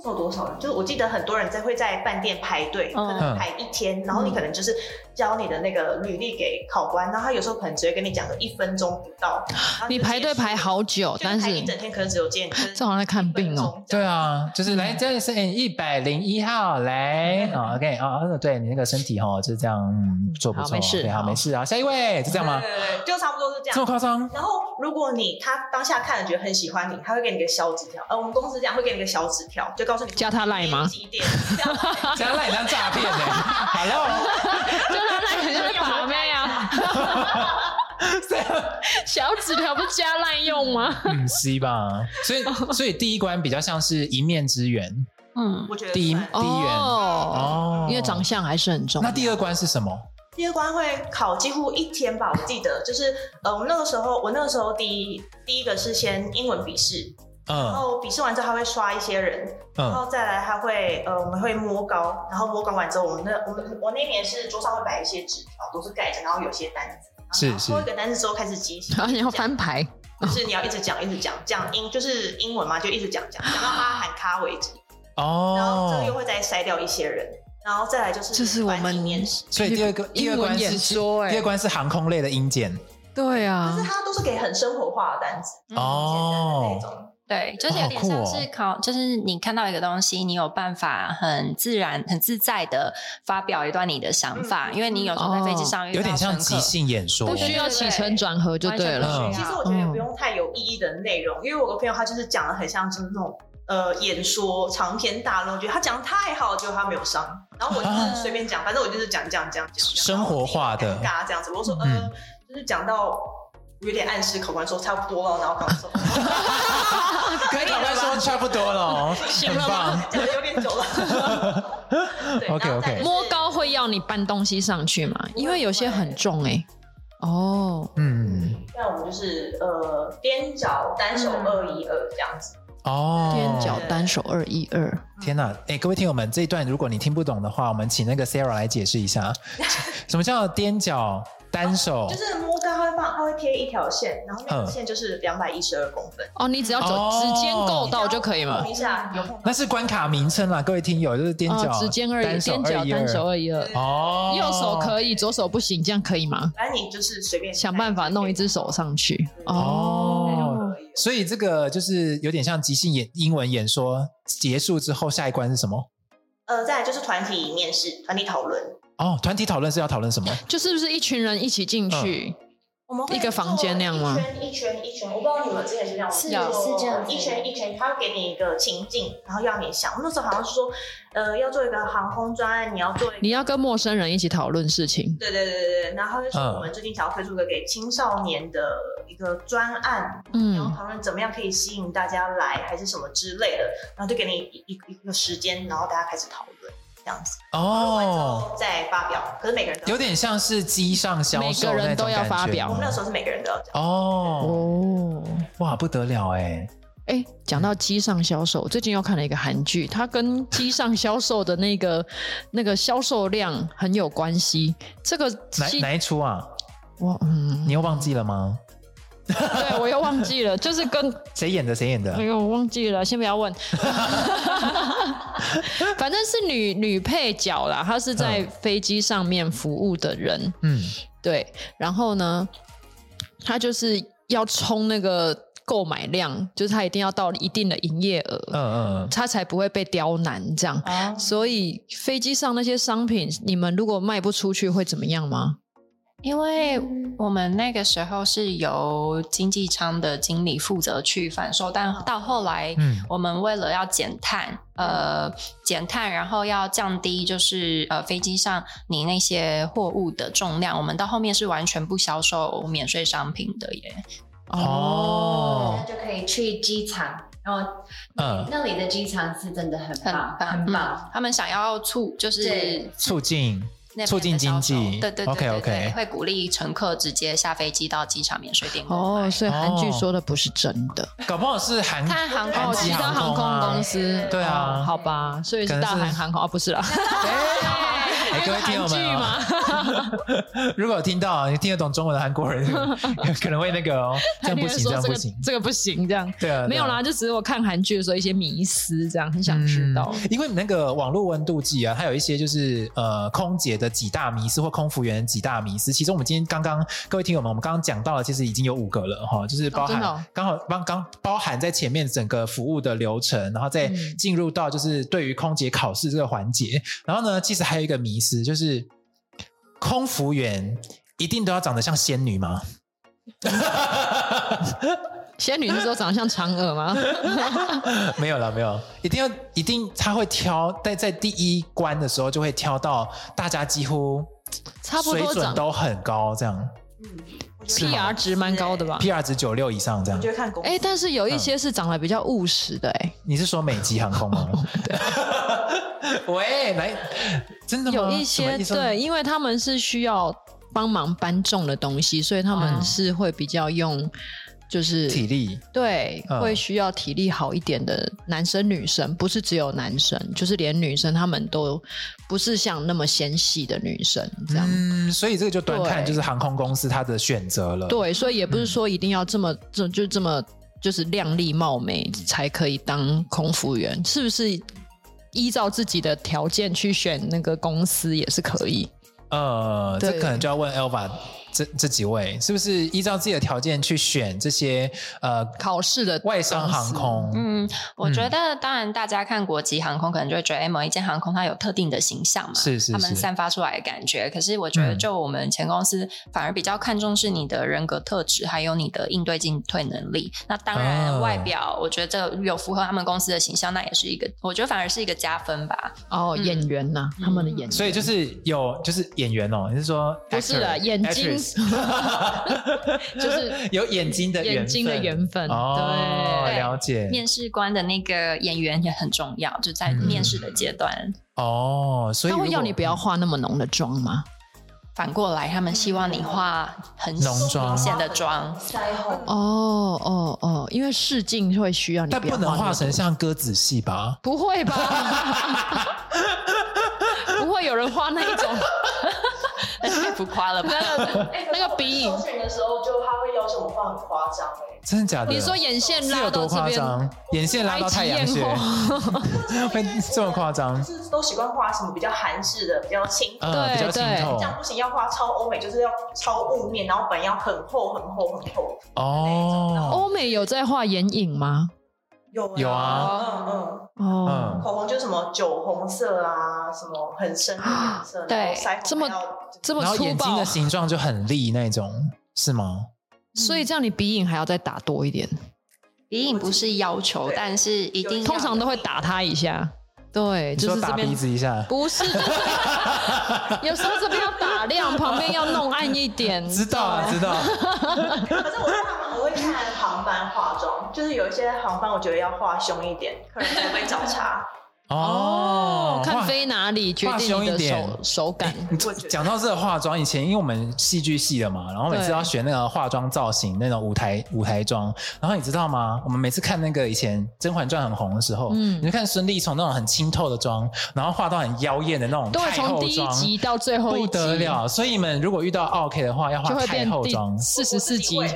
做多少人？就是我记得很多人在会在饭店排队，可能排一天，然后你可能就是交你的那个履历给考官，然后他有时候可能只会跟你讲个一分钟不到。你排队排好久，但是一整天可能只有见，这好像在看病哦。对啊，就是来这里是一百零一号来，OK 啊，对你那个身体哈就是这样做不错，没事，好没事啊，下一位就这样吗？对对对，就差不多是这样。这么夸张？然后如果你他当下看了觉得很喜欢你，他会给你个小纸条，呃，我们公司这样会给你个小纸条，就告诉你加他赖吗？加 他赖当诈骗呢？Hello，加他赖肯定是把妹啊！小纸条不加滥用吗？嗯，C 吧。所以，所以第一关比较像是一面之缘。嗯，我觉得第一第一缘哦，因为长相还是很重要。那第二关是什么？第二关会考几乎一天吧，我记得就是呃，我们那个时候，我那个时候第一第一个是先英文笔试。然后笔试完之后，他会刷一些人，然后再来他会呃，我们会摸高，然后摸高完之后，我们那我们我那年是桌上会摆一些纸条，都是盖着，然后有些单子，是是，抽一个单子之后开始即兴，然后你要翻牌，就是你要一直讲一直讲讲 英就是英文嘛，就一直讲讲讲到他喊卡为止，哦，然后这个又会再筛掉一些人，然后再来就是这是我们面试，所以第二个第二关是说，第二关是航空类的英检，对啊，可是它都是给很生活化的单子哦。那种。对，就是有点像是考，哦、就是你看到一个东西，你有办法很自然、很自在的发表一段你的想法，嗯、因为你有时候在飞机上、哦、有点像即兴演说，不需要起承转合就对了。其实我觉得也不用太有意义的内容，嗯、因为我个朋友他就是讲的很像就是那种呃演说长篇大论，我觉得他讲的太好，结果他没有上，然后我就是随便讲，啊、反正我就是讲讲讲讲，生活化的，尴尬这样子。我说呃，嗯、就是讲到。有点暗示考官说差不多了，然后考官说，可以考官说差不多了，很棒，讲的有点久了。OK OK，摸高会要你搬东西上去吗？因为有些很重哎、欸。哦，嗯，那我们就是呃踮脚单手二一二这样子。哦，踮脚单手二一二。天哪，哎、欸，各位听友们，这一段如果你听不懂的话，我们请那个 Sarah 来解释一下，什么叫踮脚？单手、哦、就是摸高，它会放，它会贴一条线，然后那条线就是两百一十二公分。哦，你只要走指尖够到就可以吗？碰一下，有那是关卡名称啦，各位听友，就是踮脚、哦、指尖二一，踮脚单手二一二。哦，右手可以，左手不行，这样可以吗？反正你就是随便想办法弄一只手上去。哦，哦所以这个就是有点像即兴演英文演说结束之后，下一关是什么？呃，再来就是团体面试，团体讨论。哦，团体讨论是要讨论什么？就是不是一群人一起进去，我们一个房间那样吗？一圈一圈一圈，我不知道你们之前是这样，是是这样，一圈一圈，他会给你一个情境，然后要你想。那时候好像是说，呃，要做一个航空专案，你要做，你要跟陌生人一起讨论事情。对对对对对，然后就是我们最近想要推出一个给青少年的一个专案，嗯，然后讨论怎么样可以吸引大家来，还是什么之类的，然后就给你一一一个时间，然后大家开始讨论。这样子哦，再发表，可是每个人都有点像是机上销售，每个人都要发表。我们那时候是每个人都要讲。哦哦，哇，不得了哎哎！讲到机上销售，最近又看了一个韩剧，它跟机上销售的那个 那个销售量很有关系。这个哪哪一出啊？我嗯，你又忘记了吗？对，我又忘记了，就是跟谁演的？谁演的？哎呦，我忘记了，先不要问。反正是女女配角啦，她是在飞机上面服务的人。嗯，对。然后呢，她就是要冲那个购买量，就是她一定要到一定的营业额，嗯嗯，她才不会被刁难这样。哦，所以飞机上那些商品，你们如果卖不出去，会怎么样吗？因为我们那个时候是由经济舱的经理负责去贩售，但到后来，我们为了要减碳，呃，减碳，然后要降低就是呃飞机上你那些货物的重量，我们到后面是完全不销售免税商品的耶。哦，就可以去机场，然后嗯，那里的机场是真的很棒，很棒。他们想要促就是促进。促进经济，对对对，OK OK，会鼓励乘客直接下飞机到机场免税店。哦，所以韩剧说的不是真的，搞不好是韩看航空其他航空公司，对啊，好吧，所以是大韩航空啊，不是啦。哎，各位听友们，如果有听到你听得懂中文的韩国人，可能会那个哦，这样不行，这样不行，这个不行，这样对啊，没有啦，就只是我看韩剧的时候一些迷思，这样很想知道。因为那个网络温度计啊，它有一些就是呃空姐的几大迷思或空服员几大迷思。其实我们今天刚刚各位听友们，我们刚刚讲到了，其实已经有五个了哈，就是包含刚好刚刚包含在前面整个服务的流程，然后再进入到就是对于空姐考试这个环节，然后呢，其实还有一个迷。意思就是，空服员一定都要长得像仙女吗？仙女是说长得像嫦娥吗？没有了，没有，一定要一定他会挑，在在第一关的时候就会挑到大家几乎差不多水准都很高这样。嗯 PR 值蛮高的吧？PR 值九六以上这样。我觉得看。哎，但是有一些是长得比较务实的哎。你是说美籍航空吗？喂，来，真的吗？有一些对，因为他们是需要帮忙搬重的东西，所以他们是会比较用。就是体力，对，嗯、会需要体力好一点的男生女生，不是只有男生，就是连女生他们都不是像那么纤细的女生这样。嗯，所以这个就端看就是航空公司它的选择了。对，所以也不是说一定要这么这、嗯、就这么就是靓丽貌美才可以当空服员，是不是依照自己的条件去选那个公司也是可以？呃，这可能就要问 Elva。这这几位是不是依照自己的条件去选这些呃考试的外商航空？嗯，我觉得当然大家看国籍航空，可能就会觉得，哎，某一间航空它有特定的形象嘛，是是是，他们散发出来的感觉。可是我觉得，就我们前公司反而比较看重是你的人格特质，还有你的应对进退能力。那当然外表，我觉得这有符合他们公司的形象，那也是一个，我觉得反而是一个加分吧。哦，演员呐，他们的演员，所以就是有就是演员哦，你是说不是的眼睛？就是有眼睛的眼睛的缘分哦，对，了解。面试官的那个演员也很重要，就在面试的阶段哦。所以他会要你不要化那么浓的妆吗？反过来，他们希望你化很浓妆显的妆。哦哦哦，因为试镜会需要你，但不能化成像鸽子戏吧？不会吧？不会有人画那一种。太浮夸了吧？那个 鼻影。的时候，就他会要求我画很夸张哎。真的假的？你说眼线拉到这边，眼线拉到太阳穴，会这么夸张？是都习惯画什么比较韩式的，比较清，对，比较清透。这样不行，要画超欧美，就是要超雾面，然后本要很厚很厚很厚。哦。欧美有在画眼影吗？有有啊。嗯嗯。哦。口红就什么酒红色啊，什么很深的颜色，对，这么这么粗暴。然后眼睛的形状就很利那种。是吗？所以这样你鼻影还要再打多一点。鼻影不是要求，但是一定通常都会打他一下。对，就是打鼻子一下，不是，就 是有时候这边要打亮，旁边要弄暗一点。知道啊，知道。可是我觉得他们很会看航班化妆，就是有一些航班我觉得要画凶一点，客人才会找茬。哦，看飞哪里决定你的手手感。讲到这个化妆，以前因为我们戏剧系的嘛，然后每次要学那个化妆造型那种舞台舞台妆，然后你知道吗？我们每次看那个以前《甄嬛传》很红的时候，嗯，你就看孙俪从那种很清透的妆，然后化到很妖艳的那种太后妆，从第一集到最后一集不得了。所以你们如果遇到 OK 的话，要化太后妆，四十四集。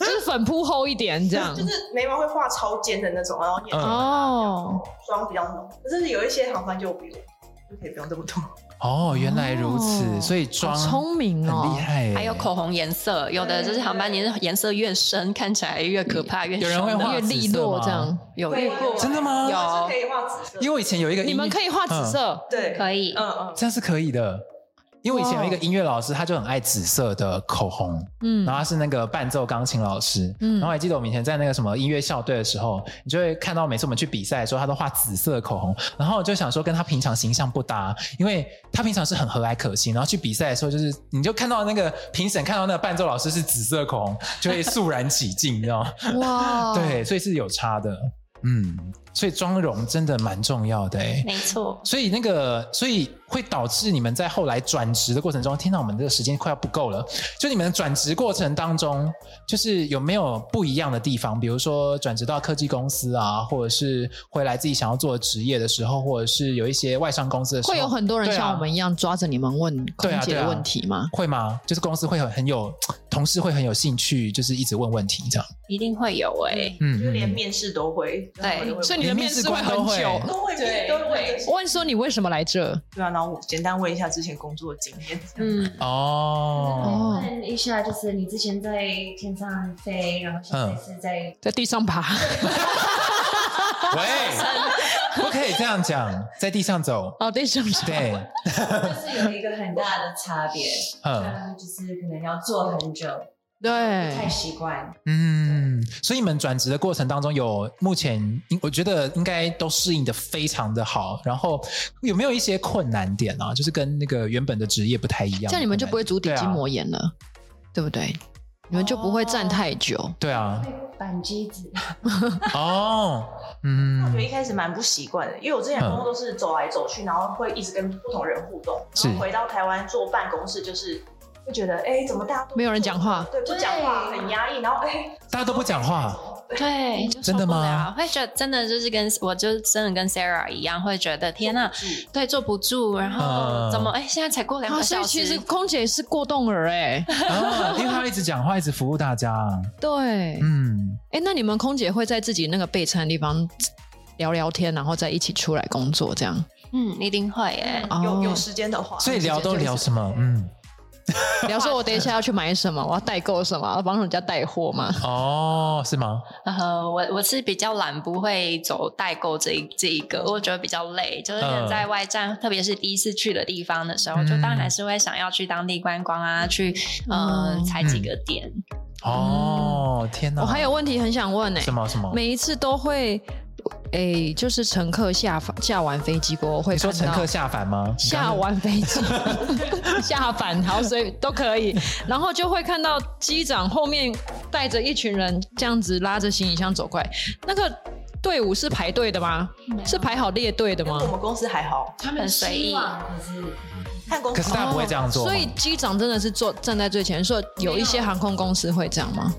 就是粉扑厚一点，这样就是眉毛会画超尖的那种，然后眼哦妆比较浓。可是有一些航班就不用，就可以不用这么多。哦，原来如此，哦、所以妆聪明哦，很厉害。还有口红颜色，有的就是航班，你的颜色越深，看起来越可怕，越有人会画越利落这样。有遇过？真的吗？有可以画紫色，因为我以前有一个，你们可以画紫色，嗯、对，可以，嗯嗯，这样是可以的。因为以前有一个音乐老师，他就很爱紫色的口红，嗯，然后他是那个伴奏钢琴老师，嗯，然后还记得我们以前在那个什么音乐校队的时候，你就会看到每次我们去比赛的时候，他都画紫色的口红，然后我就想说跟他平常形象不搭，因为他平常是很和蔼可亲，然后去比赛的时候，就是你就看到那个评审看到那个伴奏老师是紫色口红，就会肃然起敬，你知道吗？哇，对，所以是有差的，嗯。所以妆容真的蛮重要的哎，没错。所以那个，所以会导致你们在后来转职的过程中，听到我们这个时间快要不够了。就你们的转职过程当中，就是有没有不一样的地方？比如说转职到科技公司啊，或者是回来自己想要做的职业的时候，或者是有一些外商公司的时候，会有很多人像我们一样抓着你们问空姐的问题吗？会吗？就是公司会很很有同事会很有兴趣，就是一直问问题这样。一定会有哎，嗯，就连面试都会，对，所以你的面试官很久，都会，对，都会。问说你为什么来这？对啊，然后我简单问一下之前工作的经验。嗯，哦，问一下就是你之前在天上飞，然后现在是在在地上爬。喂，不可以这样讲，在地上走。哦，地上走。对，就是有一个很大的差别，嗯，就是可能要坐很久。对，太习惯。嗯，所以你们转职的过程当中，有目前我觉得应该都适应的非常的好。然后有没有一些困难点啊？就是跟那个原本的职业不太一样。这样你们就不会足底筋膜炎了，对不对？你们就不会站太久。对啊。扳机子。哦，嗯。我觉得一开始蛮不习惯的，因为我之前工作都是走来走去，然后会一直跟不同人互动。然后回到台湾坐办公室就是。会觉得哎，怎么大家都没有人讲话？对，不讲话很压抑。然后哎，大家都不讲话，对，真的吗？会觉得真的就是跟我就真的跟 Sarah 一样，会觉得天呐，对，坐不住。然后怎么哎，现在才过两个小时。其实空姐是过动儿哎，因为她一直讲话，一直服务大家。对，嗯，哎，那你们空姐会在自己那个备餐的地方聊聊天，然后再一起出来工作这样？嗯，一定会哎，有有时间的话。所以聊都聊什么？嗯。比方说，我等一下要去买什么，我要代购什么，要帮人家带货吗？哦，是吗？呃，我我是比较懒，不会走代购这一这一个，我觉得比较累。就是在外站，特别是第一次去的地方的时候，就当然还是会想要去当地观光啊，去嗯踩几个点。哦，天哪！我还有问题很想问呢。什么什么？每一次都会。哎，就是乘客下下完飞机过后会说乘客下凡吗？下完飞机 下凡，好，所以都可以。然后就会看到机长后面带着一群人这样子拉着行李箱走过来，那个队伍是排队的吗？是排好列队的吗？我们公司还好，他们随意。可是看公司，可是他不会这样做。所以机长真的是坐站在最前，说有一些航空公司会这样吗？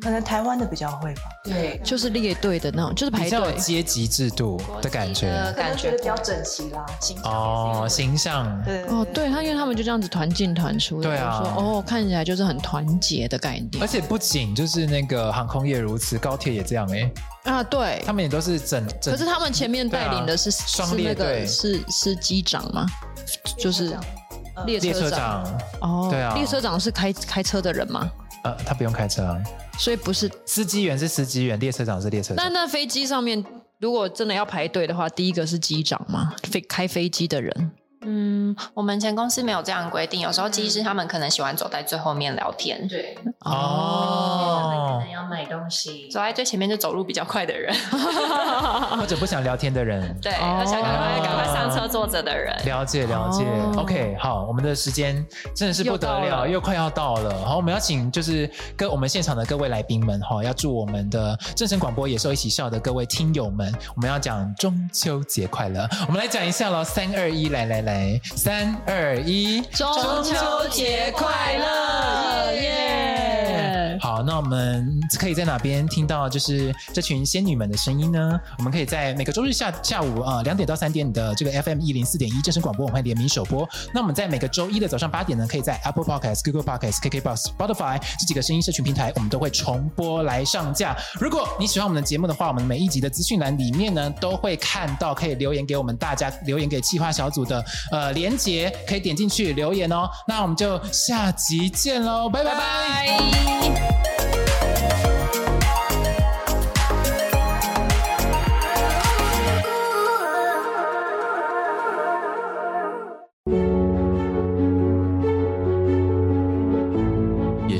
可能台湾的比较会吧，对，就是列队的那种，就是排队。阶级制度的感觉，感觉比较整齐啦形，哦，形象，对，哦，对他，因为他们就这样子团进团出，对啊，说哦，看起来就是很团结的概念，而且不仅就是那个航空业如此，高铁也这样哎，啊，对，他们也都是整，可是他们前面带领的是双列队，是是机长吗？就是列车长，哦，对啊，列车长是开开车的人吗？呃，他不用开车啊。所以不是司机员是司机员，列车长是列车长。那那飞机上面，如果真的要排队的话，第一个是机长吗？飞开飞机的人。嗯，我们前公司没有这样规定，有时候技师他们可能喜欢走在最后面聊天。对，哦，可能要买东西，走在最前面就走路比较快的人，或者不想聊天的人，对，而且赶快赶快上车坐着的人。了解了解，OK，好，我们的时间真的是不得了，又快要到了。好，我们要请就是跟我们现场的各位来宾们哈，要祝我们的正声广播野兽一起笑的各位听友们，我们要讲中秋节快乐。我们来讲一下喽，三二一，来来来，三二一，中秋节快乐，我们可以在哪边听到就是这群仙女们的声音呢？我们可以在每个周日下下午啊两点到三点的这个 FM 一零四点一正声广播，我们会联名首播。那我们在每个周一的早上八点呢，可以在 Apple Podcast、Google Podcast、KKBox、Spotify 这几个声音社群平台，我们都会重播来上架。如果你喜欢我们的节目的话，我们每一集的资讯栏里面呢都会看到，可以留言给我们大家，留言给企划小组的呃连接，可以点进去留言哦。那我们就下集见喽，拜拜拜。